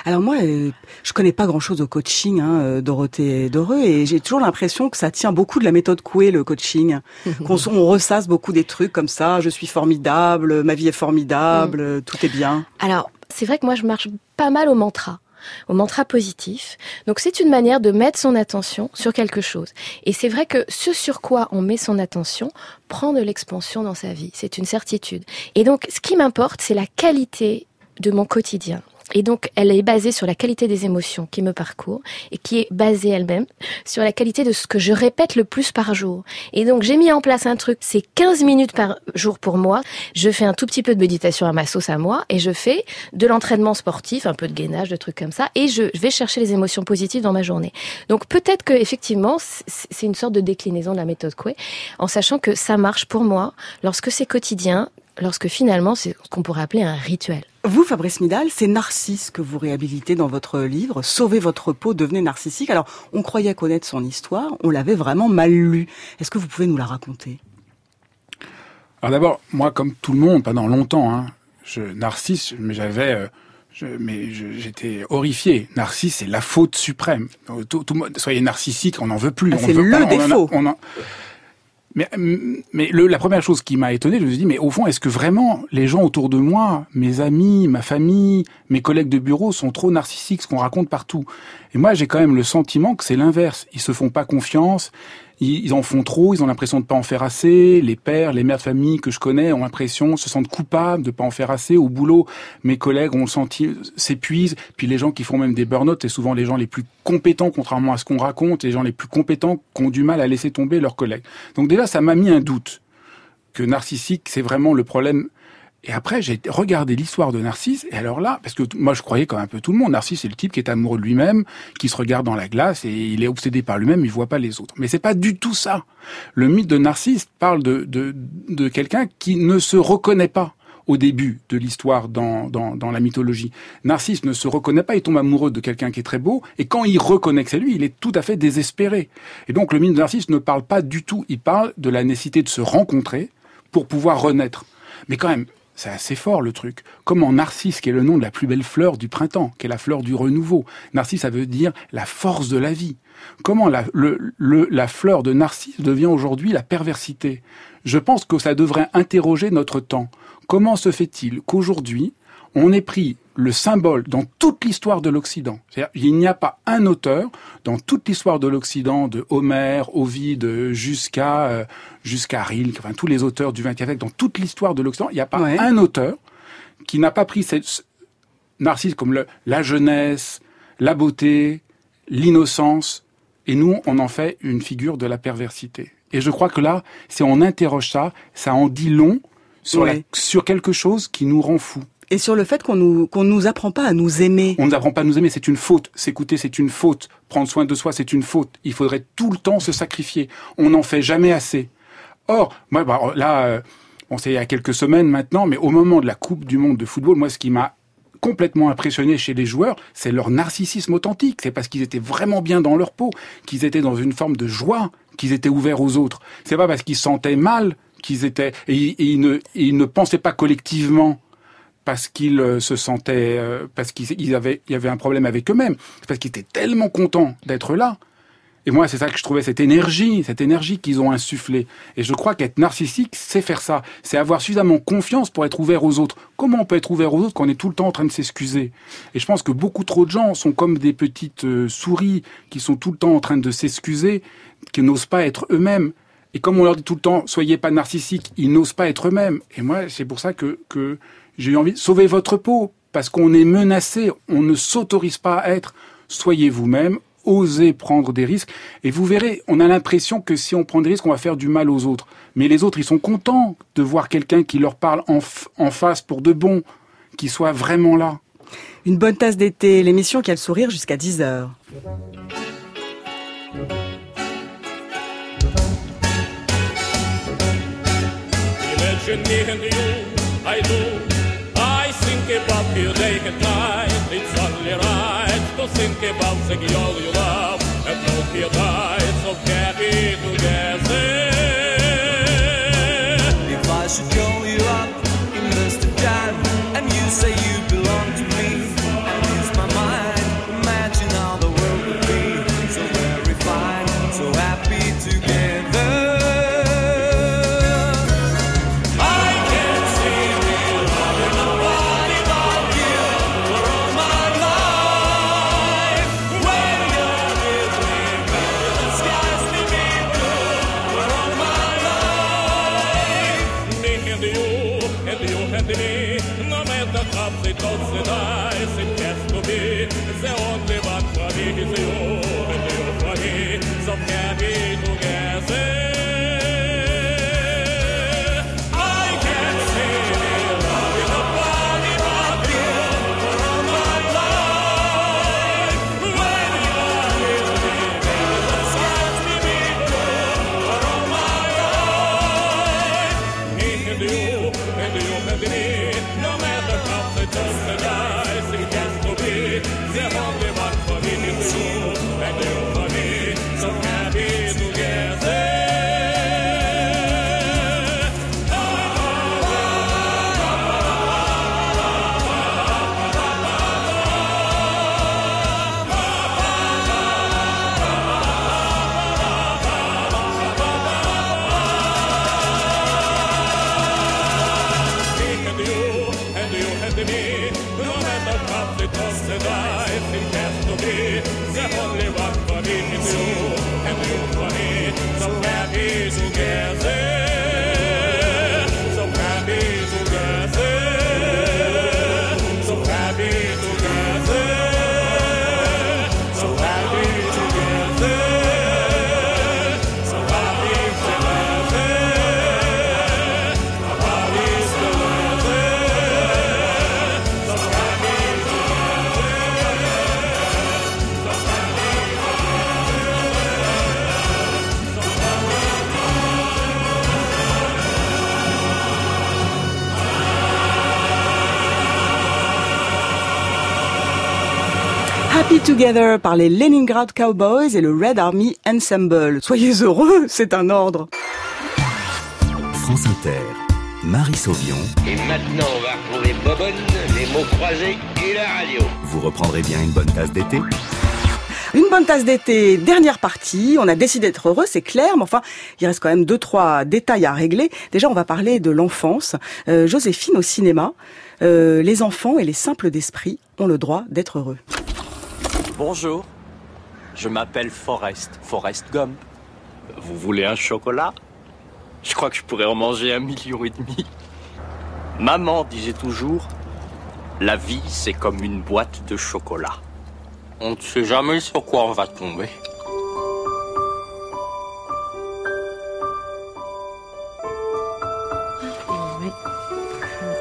Alors moi, euh, je connais pas grand-chose au coaching, hein, euh, Dorothée Doreux, et j'ai toujours l'impression que ça tient beaucoup de la méthode Coué, le coaching. Qu'on on ressasse beaucoup des trucs comme ça, je suis formidable, ma vie est formidable, tout est bien. Alors, c'est vrai que moi, je marche pas mal au mantra au mantra positif. Donc c'est une manière de mettre son attention sur quelque chose. Et c'est vrai que ce sur quoi on met son attention prend de l'expansion dans sa vie. C'est une certitude. Et donc ce qui m'importe, c'est la qualité de mon quotidien. Et donc, elle est basée sur la qualité des émotions qui me parcourent et qui est basée elle-même sur la qualité de ce que je répète le plus par jour. Et donc, j'ai mis en place un truc, c'est 15 minutes par jour pour moi. Je fais un tout petit peu de méditation à ma sauce à moi et je fais de l'entraînement sportif, un peu de gainage, de trucs comme ça. Et je vais chercher les émotions positives dans ma journée. Donc, peut-être que, effectivement, c'est une sorte de déclinaison de la méthode Coué, en sachant que ça marche pour moi lorsque c'est quotidien, lorsque finalement, c'est ce qu'on pourrait appeler un rituel. Vous, Fabrice Midal, c'est Narcisse que vous réhabilitez dans votre livre Sauvez votre peau, devenez narcissique. Alors, on croyait connaître son histoire, on l'avait vraiment mal lu. Est-ce que vous pouvez nous la raconter? Alors d'abord, moi, comme tout le monde, pendant longtemps, hein, je, Narcisse, mais j'avais, euh, je, mais j'étais horrifié. Narcisse, c'est la faute suprême. Tout, tout soyez narcissique, on n'en veut plus. Ah, on c'est veut le pas, on en a- défaut. on en- Mais, mais le, la première chose qui m'a étonné, je me suis dit, mais au fond, est-ce que vraiment les gens autour de moi, mes amis, ma famille, mes collègues de bureau sont trop narcissiques, ce qu'on raconte partout? Et moi, j'ai quand même le sentiment que c'est l'inverse. Ils se font pas confiance, ils, ils en font trop, ils ont l'impression de pas en faire assez. Les pères, les mères de famille que je connais ont l'impression, se sentent coupables de pas en faire assez. Au boulot, mes collègues ont le senti s'épuisent. Puis les gens qui font même des burn-out, c'est souvent les gens les plus compétents, contrairement à ce qu'on raconte, les gens les plus compétents qui ont du mal à laisser tomber leurs collègues. Donc déjà, ça m'a mis un doute que narcissique, c'est vraiment le problème. Et après, j'ai regardé l'histoire de Narcisse, et alors là, parce que moi je croyais comme un peu tout le monde, Narcisse c'est le type qui est amoureux de lui-même, qui se regarde dans la glace, et il est obsédé par lui-même, il voit pas les autres. Mais c'est pas du tout ça. Le mythe de Narcisse parle de, de, de quelqu'un qui ne se reconnaît pas au début de l'histoire dans, dans, dans la mythologie. Narcisse ne se reconnaît pas, il tombe amoureux de quelqu'un qui est très beau, et quand il reconnaît que c'est lui, il est tout à fait désespéré. Et donc le mythe de Narcisse ne parle pas du tout, il parle de la nécessité de se rencontrer pour pouvoir renaître. Mais quand même, c'est assez fort le truc. Comment Narcisse, qui est le nom de la plus belle fleur du printemps, qui est la fleur du renouveau, Narcisse, ça veut dire la force de la vie. Comment la, la fleur de Narcisse devient aujourd'hui la perversité? Je pense que ça devrait interroger notre temps. Comment se fait-il qu'aujourd'hui, on ait pris le symbole dans toute l'histoire de l'Occident. Il n'y a pas un auteur dans toute l'histoire de l'Occident, de Homère, Ovide, jusqu'à euh, jusqu'à Rilke, enfin tous les auteurs du XXe siècle, dans toute l'histoire de l'Occident, il n'y a pas un auteur qui n'a pas pris cette, ce- Narcisse comme le- la jeunesse, la beauté, l'innocence, et nous, on en fait une figure de la perversité. Et je crois que là, si on interroge ça, ça en dit long sur, la- sur quelque chose qui nous rend fous. Et sur le fait qu'on nous qu'on nous apprend pas à nous aimer. On nous apprend pas à nous aimer, c'est une faute. S'écouter, c'est une faute. Prendre soin de soi, c'est une faute. Il faudrait tout le temps se sacrifier. On n'en fait jamais assez. Or, moi, bah, là, euh, bon, c'est il y a quelques semaines maintenant, mais au moment de la Coupe du Monde de football, moi, ce qui m'a complètement impressionné chez les joueurs, c'est leur narcissisme authentique. C'est parce qu'ils étaient vraiment bien dans leur peau, qu'ils étaient dans une forme de joie, qu'ils étaient ouverts aux autres. C'est pas parce qu'ils se sentaient mal qu'ils étaient et, ils- ne ils ne pensaient pas collectivement parce qu'ils euh, se sentaient, euh, parce qu'ils ils avaient, il y avait un problème avec eux-mêmes. Parce qu'ils étaient tellement contents d'être là. Et moi, c'est ça que je trouvais, cette énergie, cette énergie qu'ils ont insufflée. Et je crois qu'être narcissique, c'est faire ça. C'est avoir suffisamment confiance pour être ouvert aux autres. Comment on peut être ouvert aux autres quand on est tout le temps en train de s'excuser? Et je pense que beaucoup trop de gens sont comme des petites euh, souris qui sont tout le temps en train de s'excuser, qui n'osent pas être eux-mêmes. Et comme on leur dit tout le temps, soyez pas narcissiques, ils n'osent pas être eux-mêmes. Et moi, c'est pour ça que, que j'ai eu envie de sauver votre peau, parce qu'on est menacé, on ne s'autorise pas à être. Soyez vous-même, osez prendre des risques, et vous verrez, on a l'impression que si on prend des risques, on va faire du mal aux autres. Mais les autres, ils sont contents de voir quelqu'un qui leur parle en, en face pour de bon, qui soit vraiment là. Une bonne tasse d'été, l'émission qui a le sourire jusqu'à 10h. Imagine me and you, I do. I think about you day and night. It's only right to think about the girl you love and hope you die so happy together. If I should call you up, invest a dime, and you say you belong to me, Together par les Leningrad Cowboys et le Red Army Ensemble. Soyez heureux, c'est un ordre. France Inter, Marie Sauvion. Et maintenant, on va retrouver Bobonne, les mots croisés et la radio. Vous reprendrez bien une bonne tasse d'été Une bonne tasse d'été, dernière partie. On a décidé d'être heureux, c'est clair, mais enfin, il reste quand même deux, trois détails à régler. Déjà, on va parler de l'enfance. Euh, Joséphine, au cinéma, euh, les enfants et les simples d'esprit ont le droit d'être heureux. Bonjour, je m'appelle Forrest, Forrest Gump. Vous voulez un chocolat? Je crois que je pourrais en manger un million et demi. Maman disait toujours, la vie c'est comme une boîte de chocolat. On ne sait jamais sur quoi on va tomber.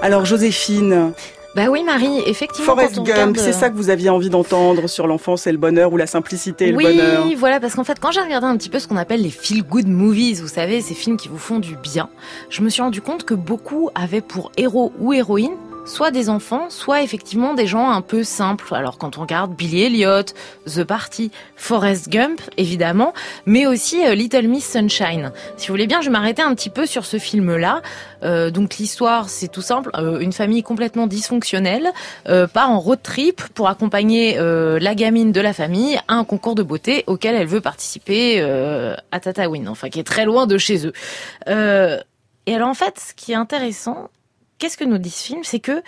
Alors, Joséphine. Bah oui, Marie, effectivement. Forrest Gump, c'est euh, ça que vous aviez envie d'entendre sur l'enfance et le bonheur ou la simplicité et oui, le bonheur. voilà, parce qu'en fait, quand j'ai regardé un petit peu ce qu'on appelle les feel-good movies, vous savez, ces films qui vous font du bien, je me suis rendu compte que beaucoup avaient pour héros ou héroïne soit des enfants, soit effectivement des gens un peu simples. Alors quand on regarde Billy Elliot, The Party, Forrest Gump, évidemment, mais aussi euh, Little Miss Sunshine. Si vous voulez bien, je vais m'arrêter un petit peu sur ce film-là. Euh, donc l'histoire, c'est tout simple, euh, une famille complètement dysfonctionnelle euh, part en road trip pour accompagner euh, la gamine de la famille à un concours de beauté auquel elle veut participer euh, à Tataouine, enfin qui est très loin de chez eux. Et alors en fait, ce qui est intéressant, qu'est-ce que nous dit ce film C'est que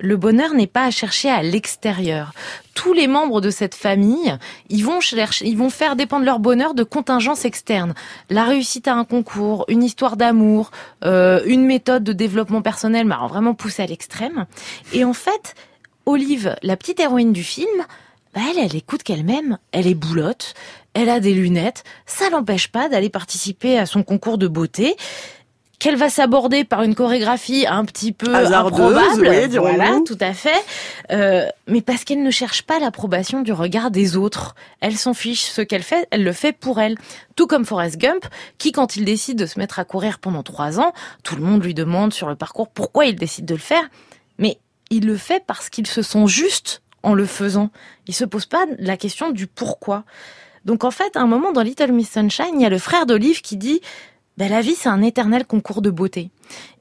le bonheur n'est pas à chercher à l'extérieur. Tous les membres de cette famille, ils vont chercher, ils vont faire dépendre leur bonheur de contingences externes. La réussite à un concours, une histoire d'amour, euh, une méthode de développement personnel, mais vraiment poussée à l'extrême. Et en fait, Olive, la petite héroïne du film, bah elle, elle écoute qu'elle-même, elle est boulotte, elle a des lunettes, ça l'empêche pas d'aller participer à son concours de beauté qu'elle va s'aborder par une chorégraphie un petit peu improbable, oui, voilà, tout à fait, euh, mais parce qu'elle ne cherche pas l'approbation du regard des autres. Elle s'en fiche, ce qu'elle fait, elle le fait pour elle. Tout comme Forrest Gump, qui quand il décide de se mettre à courir pendant trois ans, tout le monde lui demande sur le parcours pourquoi il décide de le faire, mais il le fait parce qu'il se sent juste en le faisant. Il se pose pas la question du pourquoi. Donc en fait, à un moment dans Little Miss Sunshine, il y a le frère d'Olive qui dit ben, la vie, c'est un éternel concours de beauté.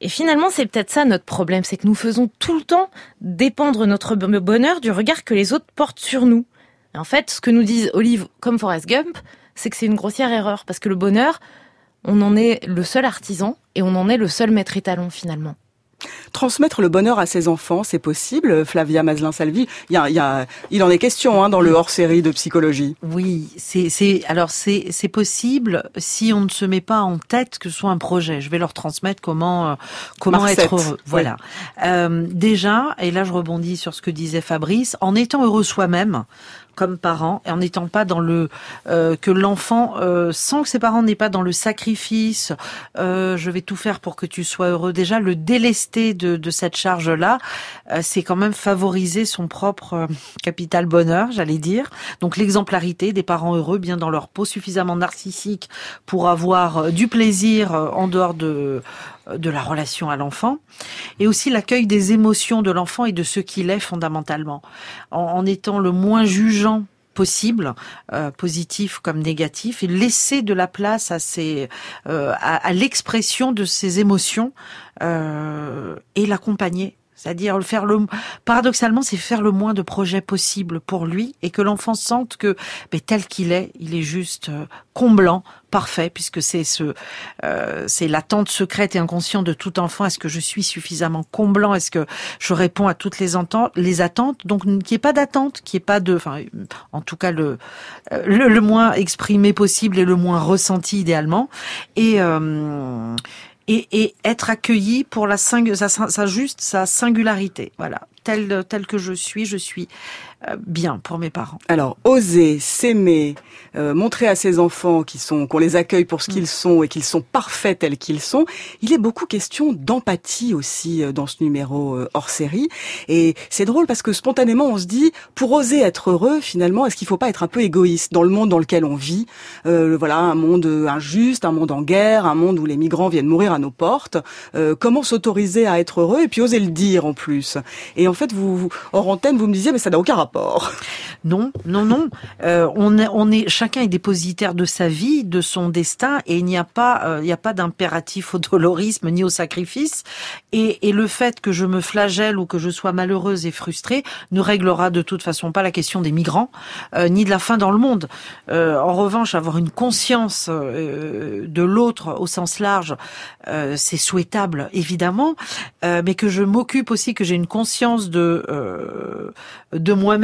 Et finalement, c'est peut-être ça notre problème, c'est que nous faisons tout le temps dépendre notre bonheur du regard que les autres portent sur nous. En fait, ce que nous disent Olive comme Forrest Gump, c'est que c'est une grossière erreur, parce que le bonheur, on en est le seul artisan et on en est le seul maître étalon finalement. Transmettre le bonheur à ses enfants, c'est possible, Flavia Maslin-Salvi. Il, y a, il, y a, il en est question hein, dans le hors-série de psychologie. Oui, c'est c'est alors c'est c'est possible si on ne se met pas en tête que ce soit un projet. Je vais leur transmettre comment euh, comment Marcette, être heureux. Voilà. Euh, déjà, et là je rebondis sur ce que disait Fabrice, en étant heureux soi-même comme parent et en n'étant pas dans le euh, que l'enfant euh, sans que ses parents n'aient pas dans le sacrifice euh, je vais tout faire pour que tu sois heureux. Déjà le délester de, de cette charge là c'est quand même favoriser son propre euh, capital bonheur j'allais dire. Donc l'exemplarité des parents heureux bien dans leur peau suffisamment narcissique pour avoir euh, du plaisir euh, en dehors de de la relation à l'enfant et aussi l'accueil des émotions de l'enfant et de ce qu'il est fondamentalement en, étant le moins jugeant possible, euh, positif comme négatif, et laisser de la place à ces, euh, à, à l'expression de ses émotions euh, et l'accompagner. C'est-à-dire faire le paradoxalement, c'est faire le moins de projets possible pour lui et que l'enfant sente que ben, tel qu'il est, il est juste euh, comblant, parfait, puisque c'est ce, euh, c'est l'attente secrète et inconsciente de tout enfant. Est-ce que je suis suffisamment comblant? Est-ce que je réponds à toutes les, ententes, les attentes? Donc qu'il n'y ait pas d'attente, qu'il n'y ait pas de, enfin, en tout cas le, euh, le, moins exprimé possible et le moins ressenti idéalement. Et, et être accueilli pour la sa, sa juste sa singularité. Voilà, tel tel que je suis, je suis bien pour mes parents. Alors, oser, s'aimer, euh, montrer à ses enfants qu'ils sont, qu'on les accueille pour ce qu'ils sont et qu'ils sont parfaits tels qu'ils sont. Il est beaucoup question d'empathie aussi euh, dans ce numéro euh, hors série. Et c'est drôle parce que spontanément, on se dit, pour oser être heureux, finalement, est-ce qu'il faut pas être un peu égoïste dans le monde dans lequel on vit? Euh, Voilà, un monde injuste, un monde en guerre, un monde où les migrants viennent mourir à nos portes. Euh, comment s'autoriser à être heureux et puis oser le dire en plus? Et en en fait, vous, vous hors antenne, vous me disiez, mais ça n'a aucun rapport. Non, non, non. Euh, on, est, on est, chacun est dépositaire de sa vie, de son destin, et il n'y a pas, euh, il n'y a pas d'impératif au dolorisme ni au sacrifice. Et, et le fait que je me flagelle ou que je sois malheureuse et frustrée ne réglera de toute façon pas la question des migrants, euh, ni de la faim dans le monde. Euh, en revanche, avoir une conscience euh, de l'autre au sens large, euh, c'est souhaitable évidemment, mais que je m'occupe aussi, que j'ai une conscience de de moi-même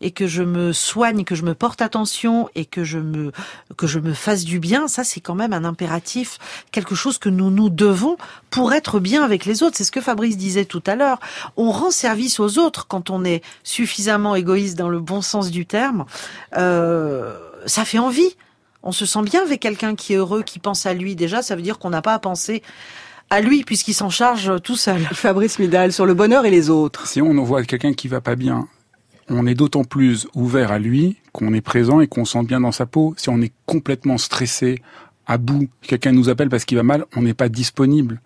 et que je me soigne, que je me porte attention et que je me que je me fasse du bien, ça c'est quand même un impératif, quelque chose que nous nous devons pour être bien avec les autres. C'est ce que Fabrice disait tout à l'heure. On rend service aux autres quand on est suffisamment égoïste dans le bon sens du terme. Euh, ça fait envie. On se sent bien avec quelqu'un qui est heureux, qui pense à lui. Déjà, ça veut dire qu'on n'a pas à penser à lui puisqu'il s'en charge tout seul. Fabrice Midal, sur le bonheur et les autres. Si on voit quelqu'un qui va pas bien, on est d'autant plus ouvert à lui qu'on est présent et qu'on sent bien dans sa peau. Si on est complètement stressé, à bout, quelqu'un nous appelle parce qu'il va mal, on n'est pas disponible.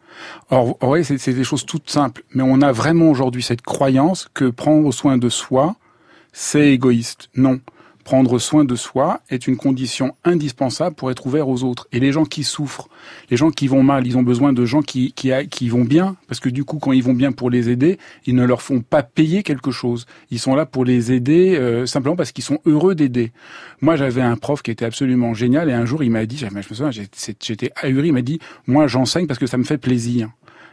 Or, ouais, c'est des choses toutes simples, mais on a vraiment aujourd'hui cette croyance que prendre soin de soi, c'est égoïste. Non. Prendre soin de soi est une condition indispensable pour être ouvert aux autres. Et les gens qui souffrent, les gens qui vont mal, ils ont besoin de gens qui, qui, vont bien, parce que du coup, quand ils vont bien pour les aider, ils ne leur font pas payer quelque chose. Ils sont là pour les aider euh, simplement parce qu'ils sont heureux d'aider. Moi, j'avais un prof qui était absolument génial, et un jour, il m'a dit, je me souviens, j'étais ahuri, il m'a dit, moi, j'enseigne parce que ça me fait plaisir.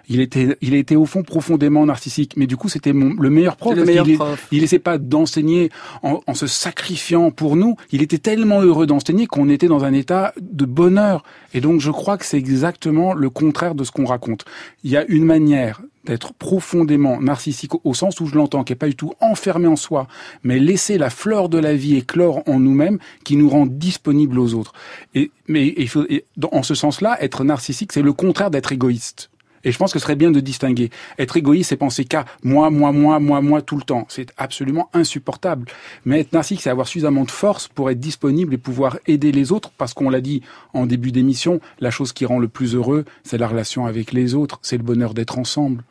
Il était, il était au fond profondément narcissique, mais du coup c'était le meilleur prof. Le meilleur est- prof. il essaie pas d'enseigner en, en se sacrifiant pour nous. Il était tellement heureux d'enseigner qu'on était dans un état de bonheur. Et donc je crois que c'est exactement le contraire de ce qu'on raconte. Il y a une manière d'être profondément narcissique au sens où je l'entends, qui est pas du tout enfermé en soi, mais laisser la fleur de la vie éclore en nous-mêmes, qui nous rend disponibles aux autres. Et mais il faut, et dans- en ce sens-là, être narcissique, c'est le contraire d'être égoïste. Et je pense que ce serait bien de distinguer. Être égoïste, c'est penser qu'à moi, moi, moi, moi, moi tout le temps. C'est absolument insupportable. Mais être narcissique, c'est avoir suffisamment de force pour être disponible et pouvoir aider les autres. Parce qu'on l'a dit en début d'émission, la chose qui rend le plus heureux, c'est la relation avec les autres. C'est le bonheur d'être ensemble.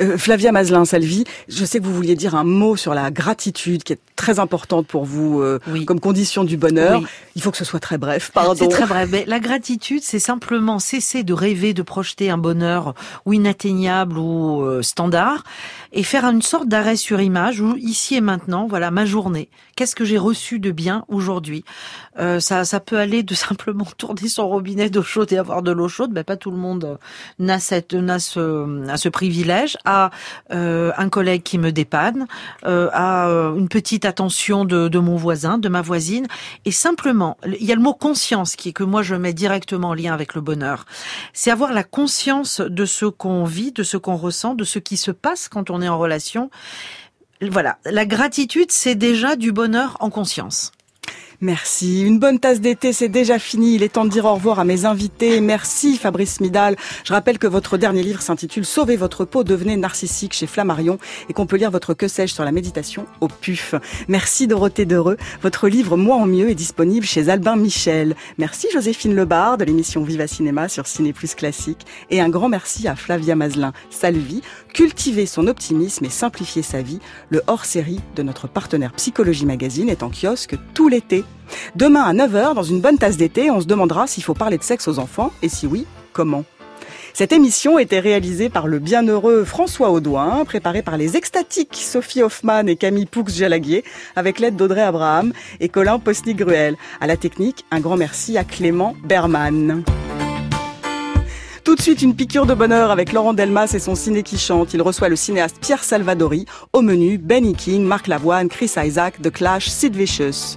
Euh, Flavia Mazelin-Salvi, je sais que vous vouliez dire un mot sur la gratitude qui est très importante pour vous euh, comme condition du bonheur. Oui. Il faut que ce soit très bref, pardon. C'est très bref. Mais la gratitude, c'est simplement cesser de rêver, de projeter un bonheur ou inatteignable ou euh, standard, et faire une sorte d'arrêt sur image où ici et maintenant, voilà ma journée. Qu'est-ce que j'ai reçu de bien aujourd'hui? Euh, Ça, ça peut aller de simplement tourner son robinet d'eau chaude et avoir de l'eau chaude. Ben pas tout le monde n'a cette, n'a ce, a ce privilège. À euh, un collègue qui me dépanne, euh, à euh, une petite attention de, de mon voisin, de ma voisine, et simplement, il y a le mot conscience qui est que moi je mets directement en lien avec le bonheur. C'est avoir la conscience de ce qu'on vit, de ce qu'on ressent, de ce qui se passe quand on en relation. Voilà, la gratitude, c'est déjà du bonheur en conscience. Merci. Une bonne tasse d'été, c'est déjà fini. Il est temps de dire au revoir à mes invités. Merci Fabrice Midal. Je rappelle que votre dernier livre s'intitule Sauvez votre peau, devenez narcissique chez Flammarion et qu'on peut lire votre que sais-je sur la méditation au PUF. Merci Dorothée Dereux. Votre livre Moi en mieux est disponible chez Albin Michel. Merci Joséphine Lebar de l'émission Viva Cinéma sur Ciné Plus Classique. Et un grand merci à Flavia Mazelin. Salvi. Cultiver son optimisme et simplifier sa vie. Le hors-série de notre partenaire Psychologie Magazine est en kiosque tout l'été. Demain à 9h, dans une bonne tasse d'été, on se demandera s'il faut parler de sexe aux enfants et si oui, comment. Cette émission était réalisée par le bienheureux François Audouin, préparée par les extatiques Sophie Hoffman et Camille Poux-Jalaguier, avec l'aide d'Audrey Abraham et Colin Posny-Gruel. À la technique, un grand merci à Clément Berman. Tout de suite, une piqûre de bonheur avec Laurent Delmas et son ciné qui chante. Il reçoit le cinéaste Pierre Salvadori. Au menu, Benny King, Marc Lavoine, Chris Isaac, The Clash, Sid Vicious.